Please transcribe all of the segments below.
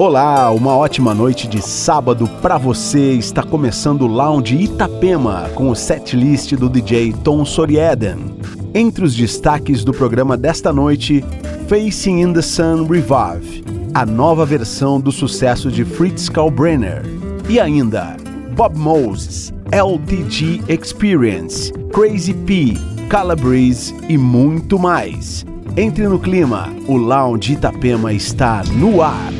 Olá, uma ótima noite de sábado para você. Está começando o Lounge Itapema com o setlist do DJ Tom Sorieden. Entre os destaques do programa desta noite, Facing in the Sun Revive, a nova versão do sucesso de Fritz Kalbrenner. E ainda, Bob Moses, LTG Experience, Crazy P, Calabrese e muito mais. Entre no clima, o Lounge Itapema está no ar.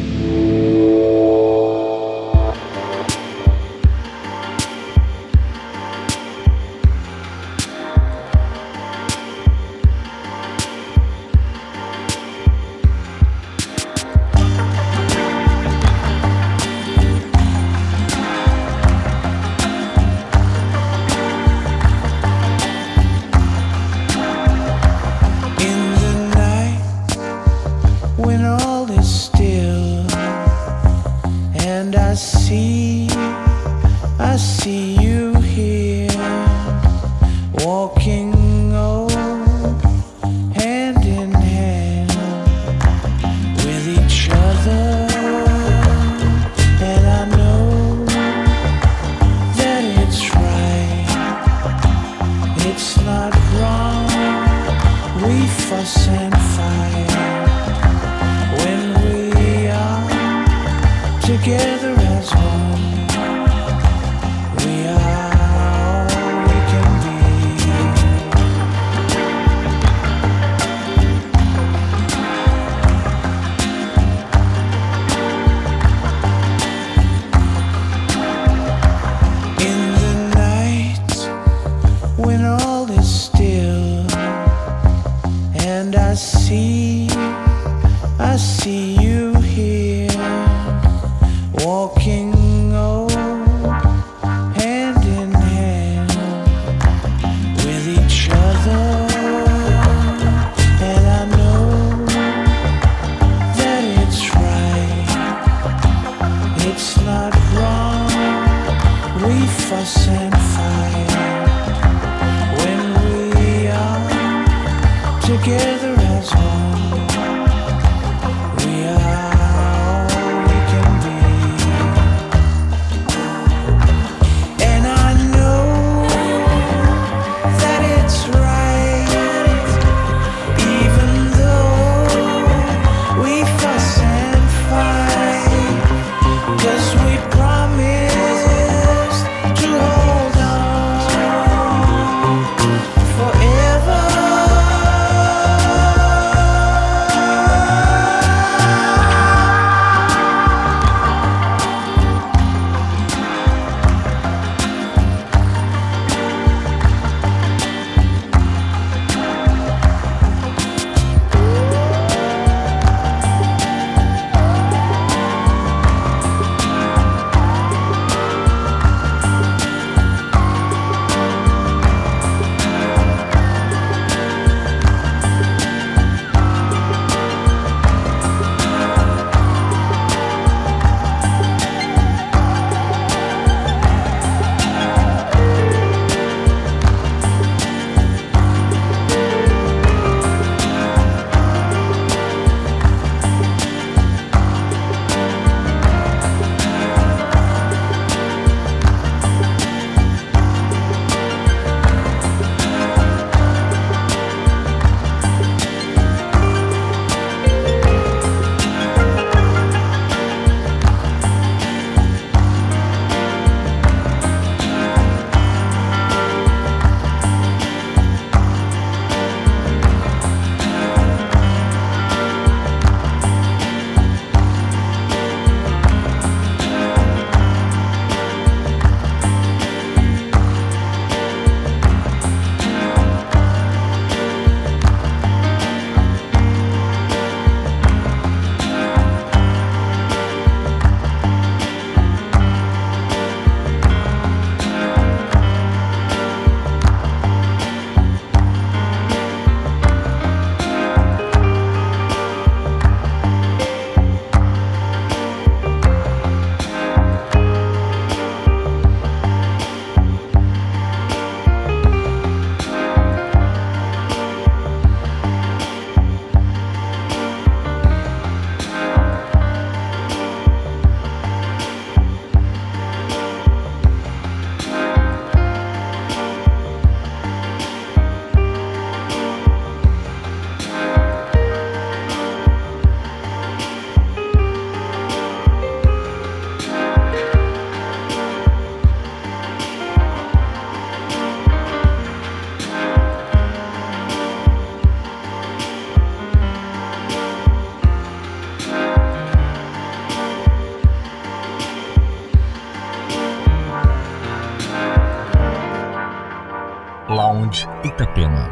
Itapema.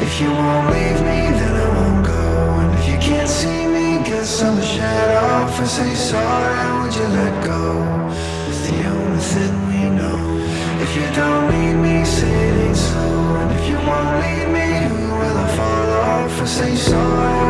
If you won't leave me, then I won't go. And if you can't see me, guess I'm a shadow. If I say sorry, would you let go? It's the only thing we know. If you don't need me, say it ain't so. And if you won't leave me, who will I follow? If I say sorry.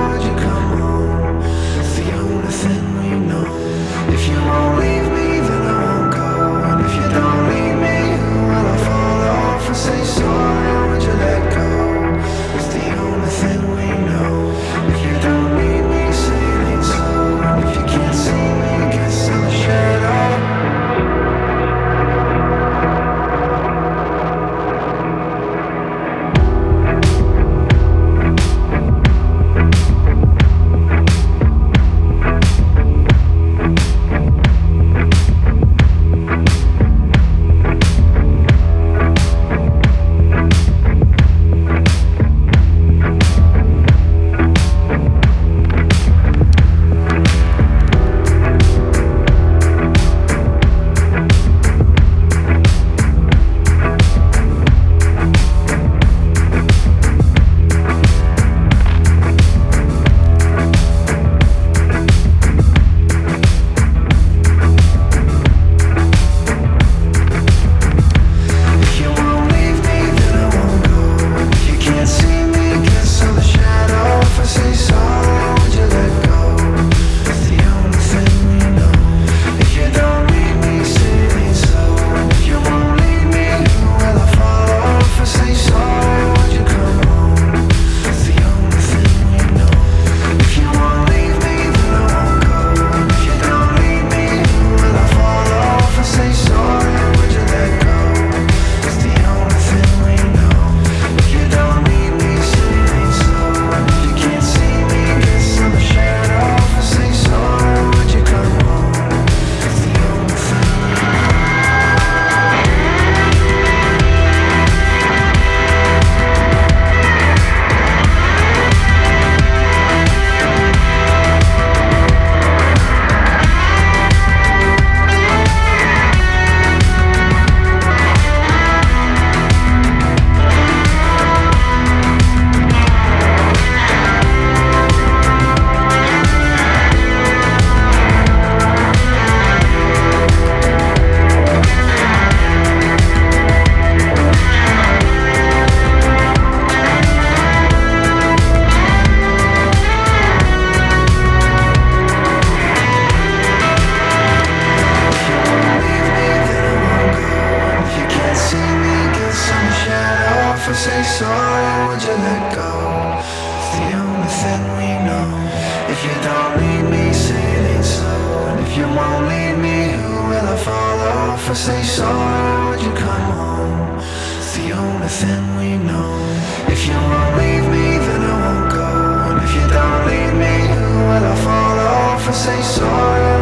say sorry.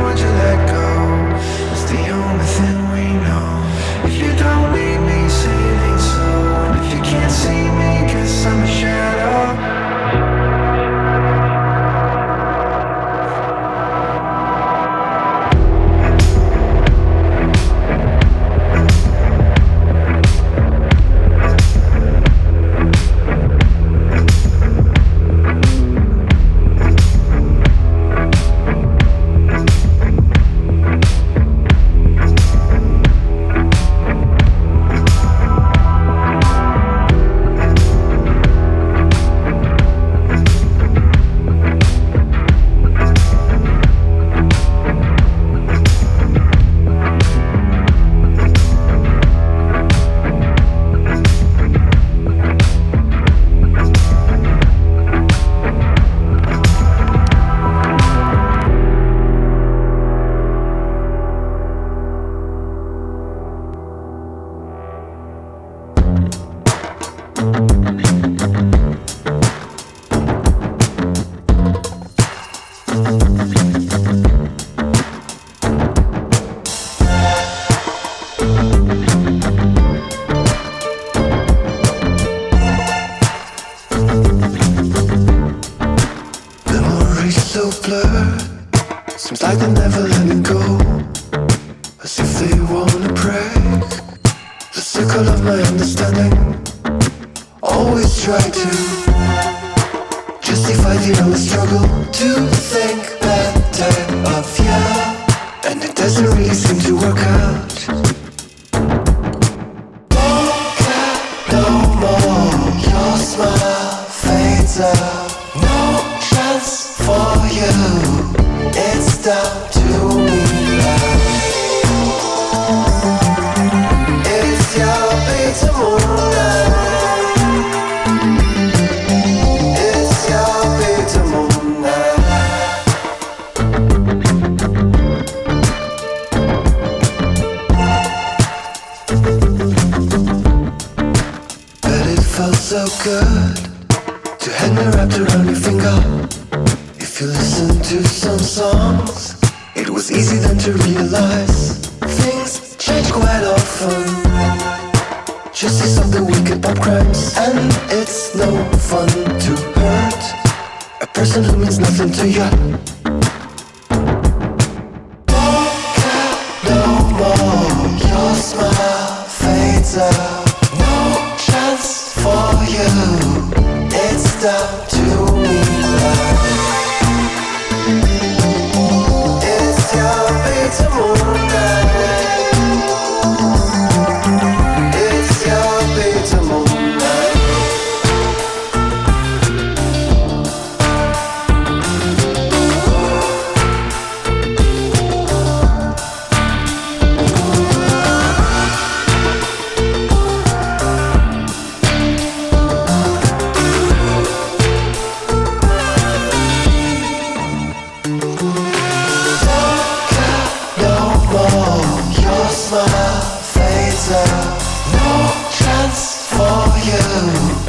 and it doesn't really seem to work out. love.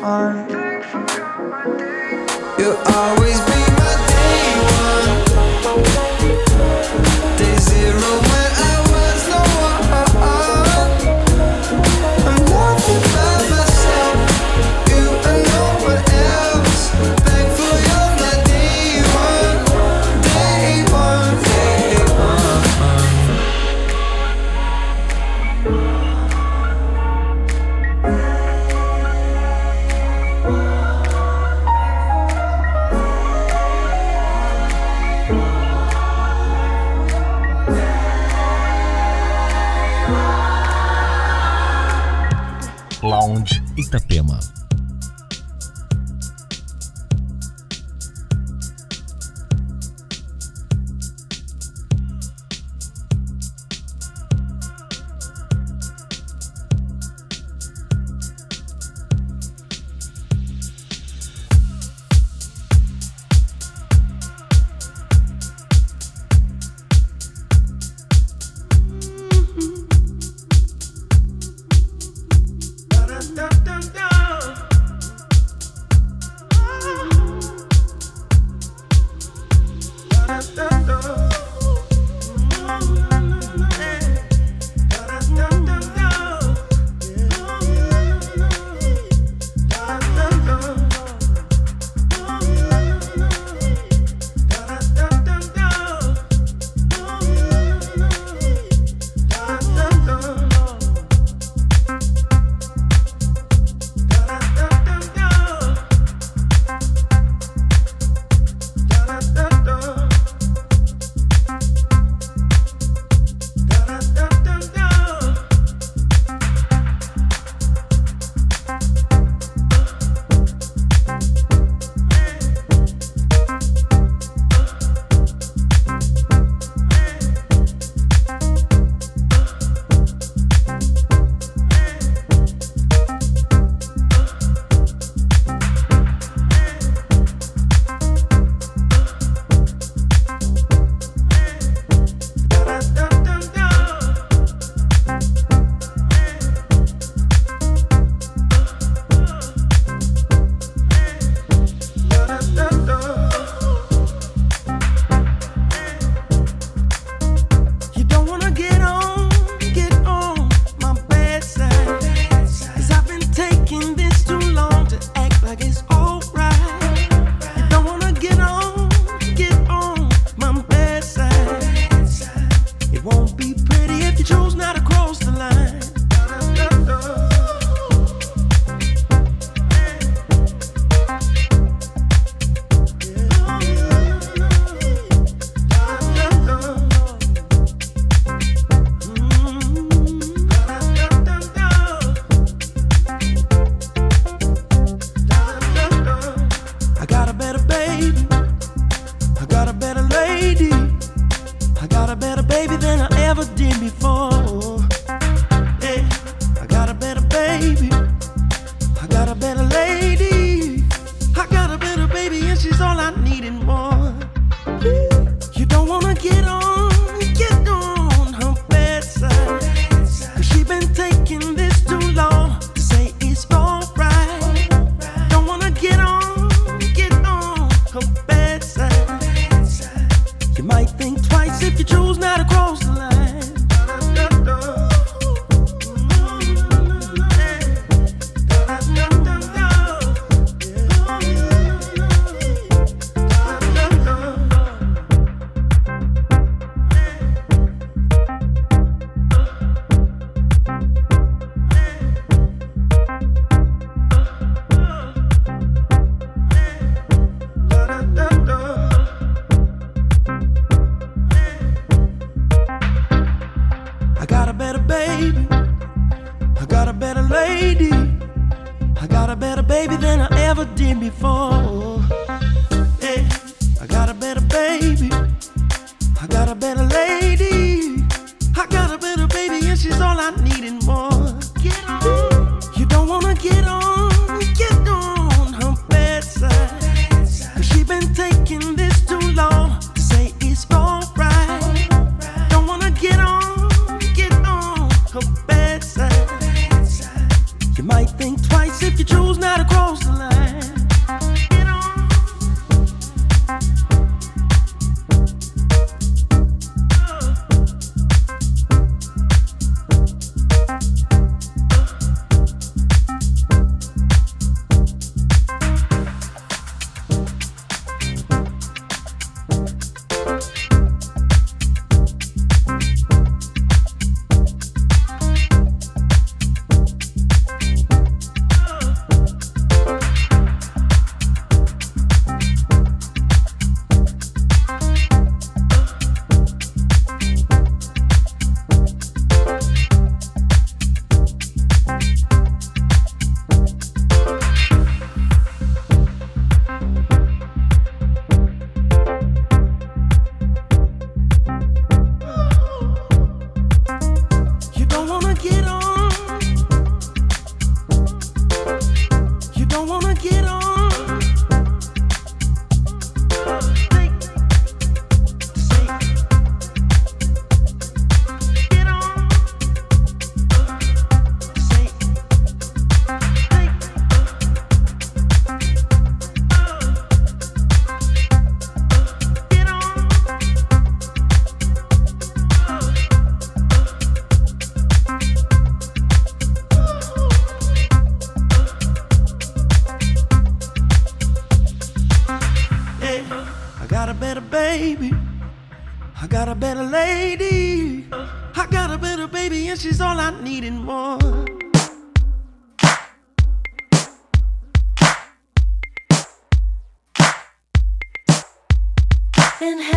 Day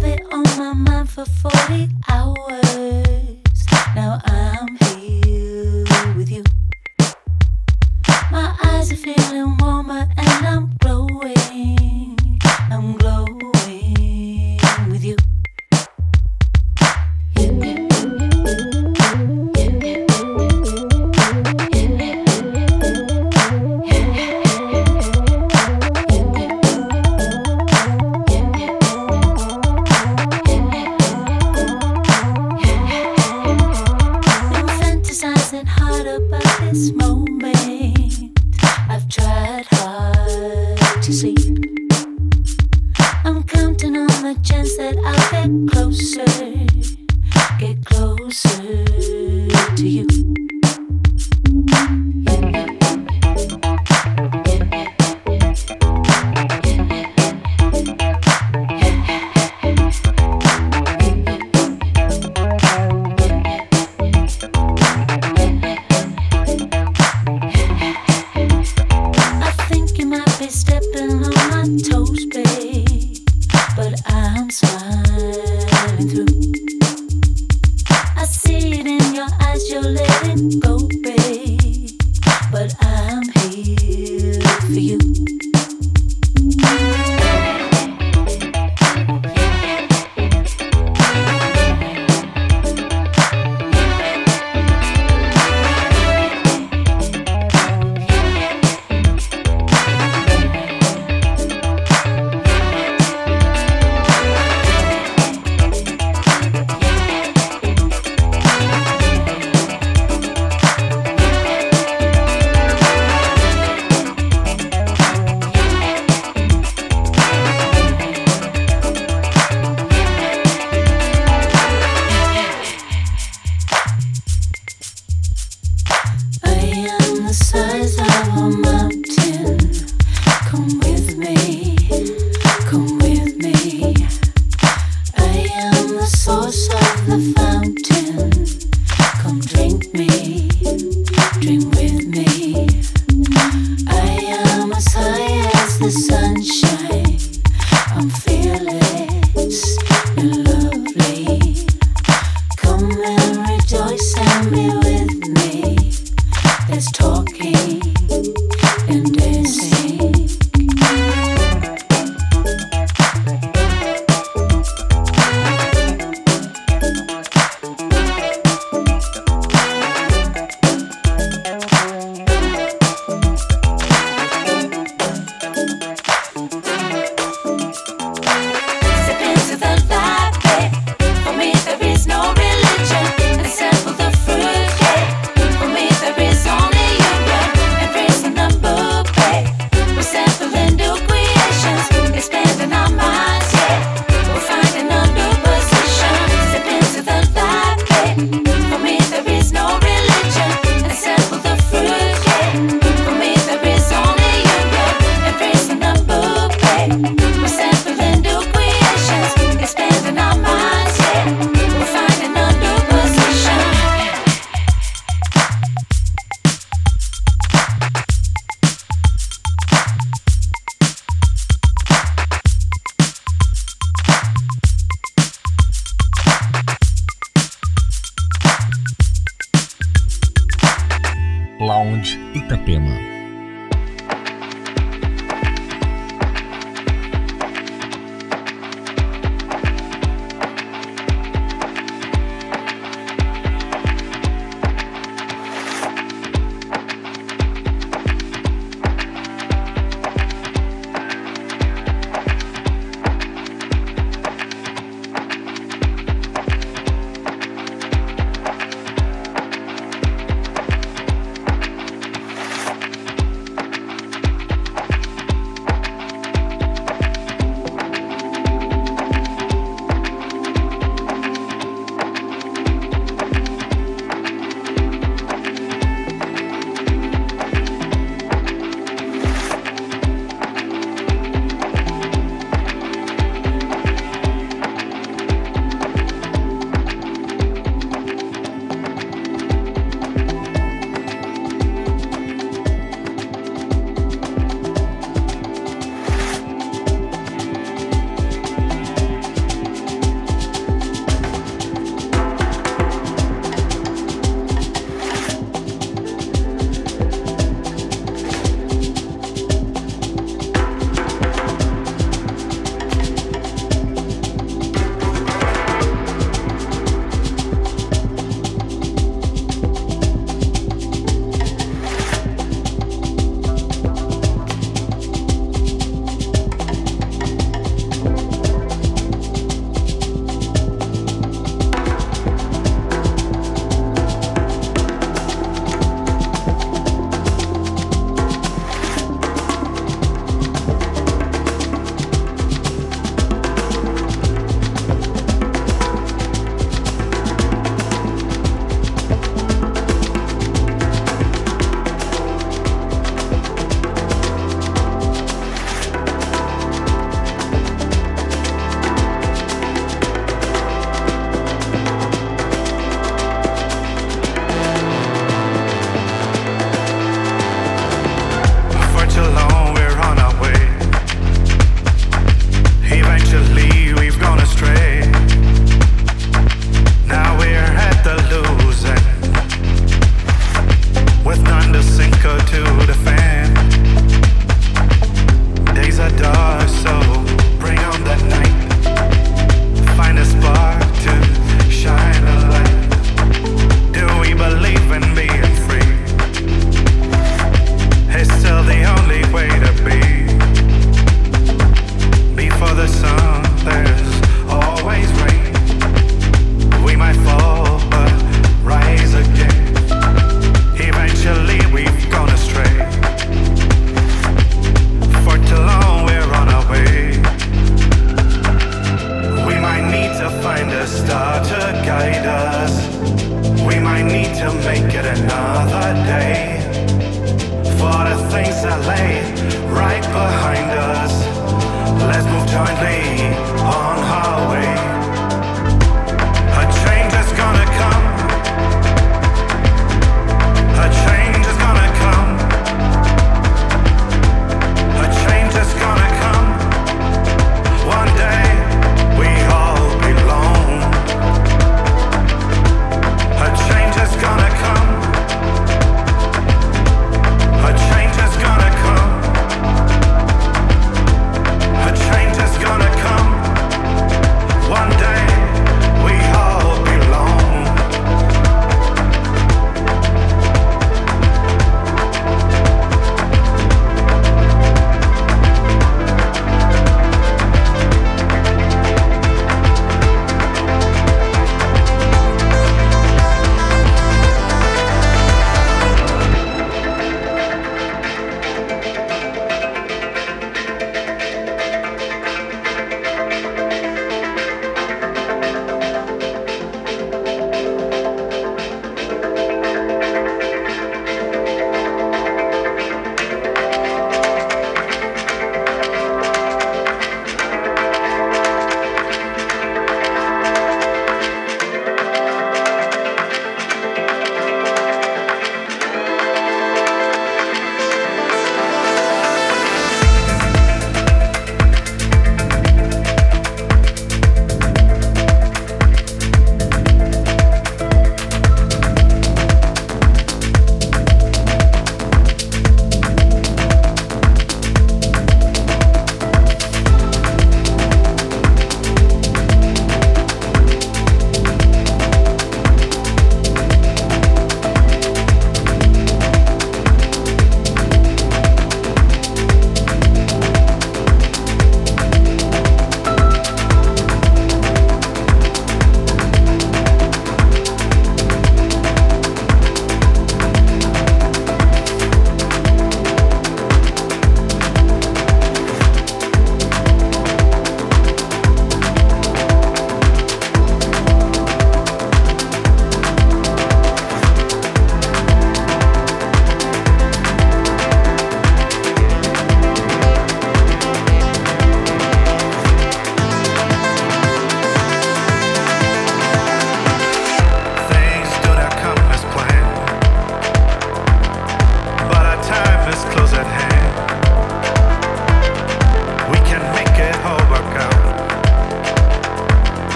have it on my mind for 40 hours. Now I'm here with you. My eyes are feeling warmer and I'm glowing.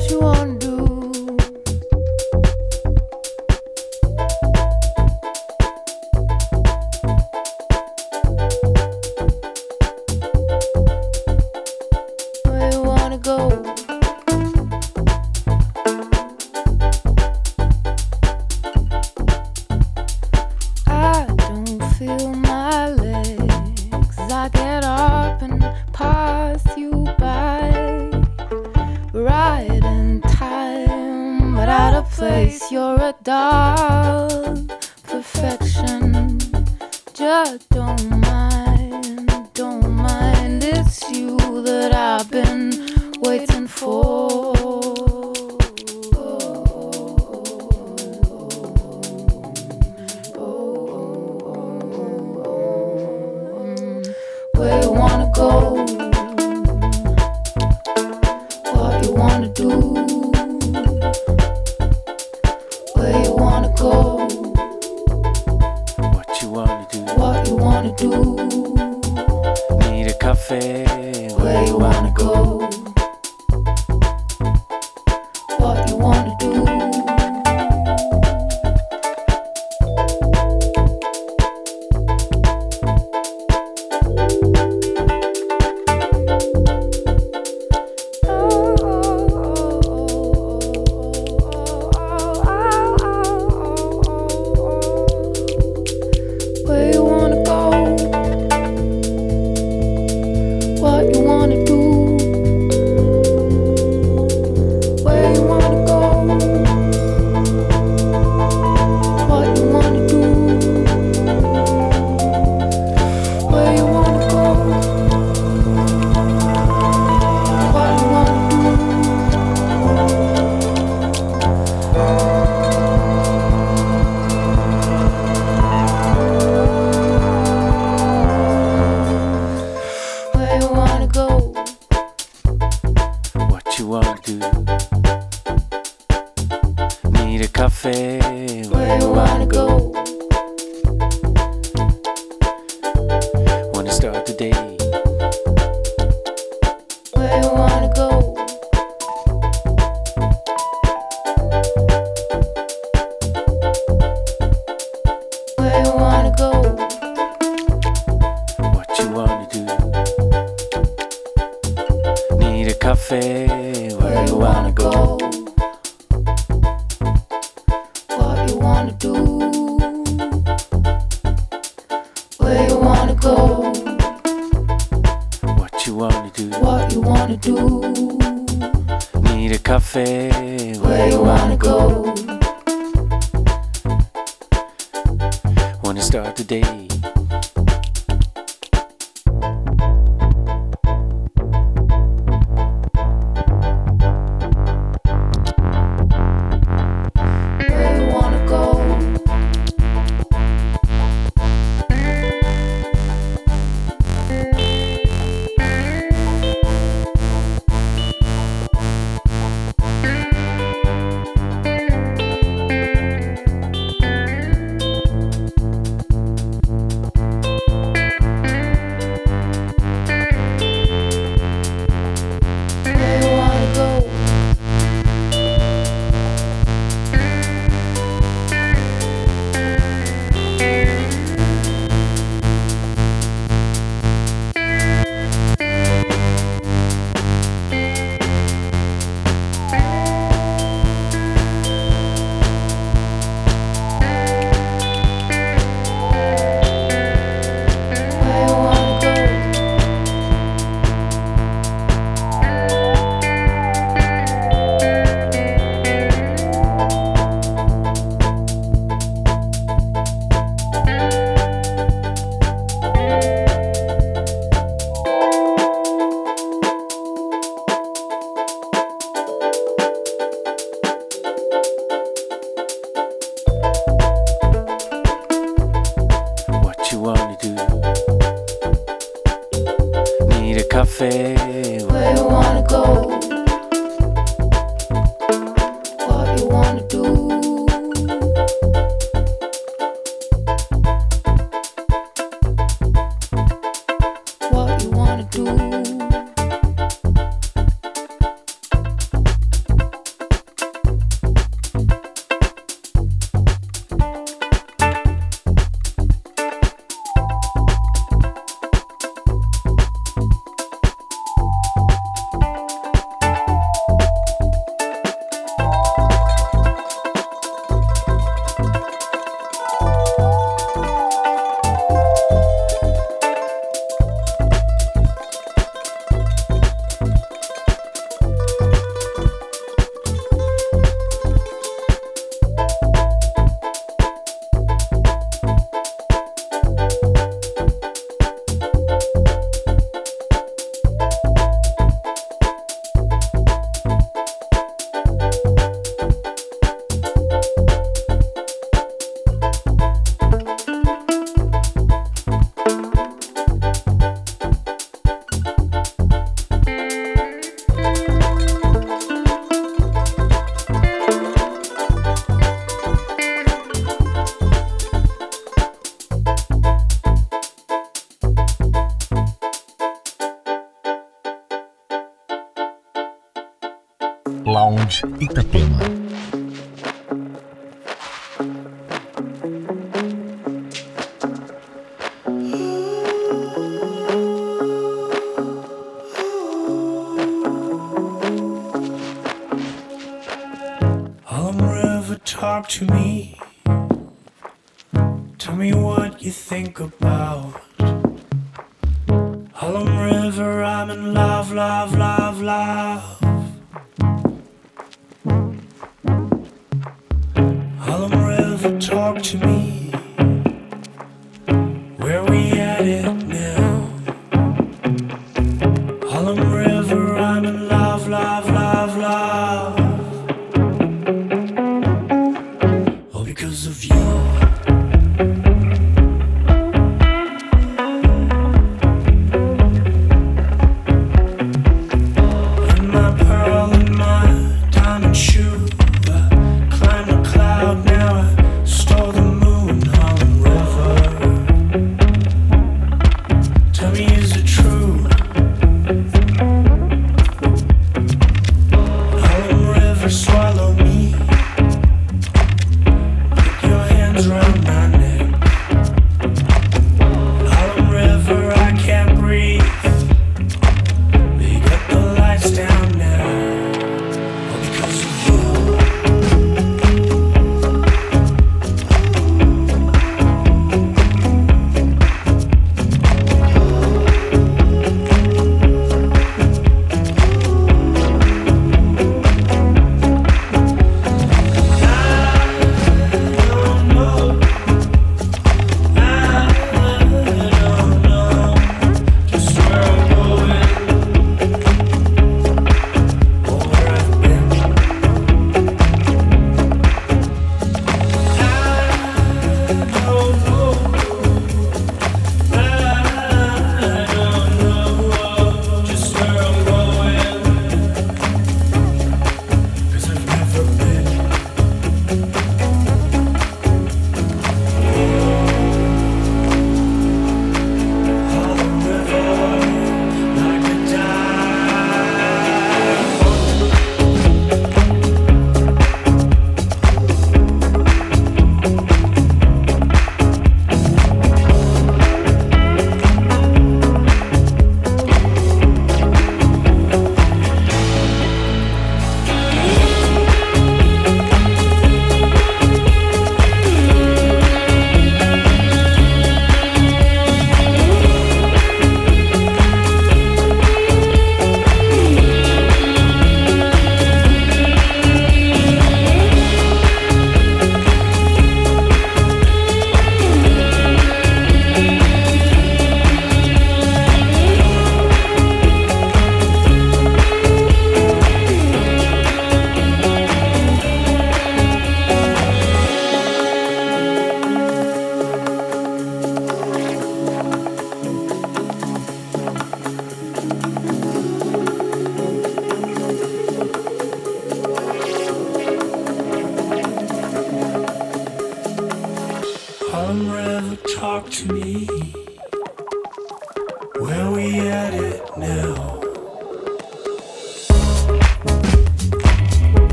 What you wanna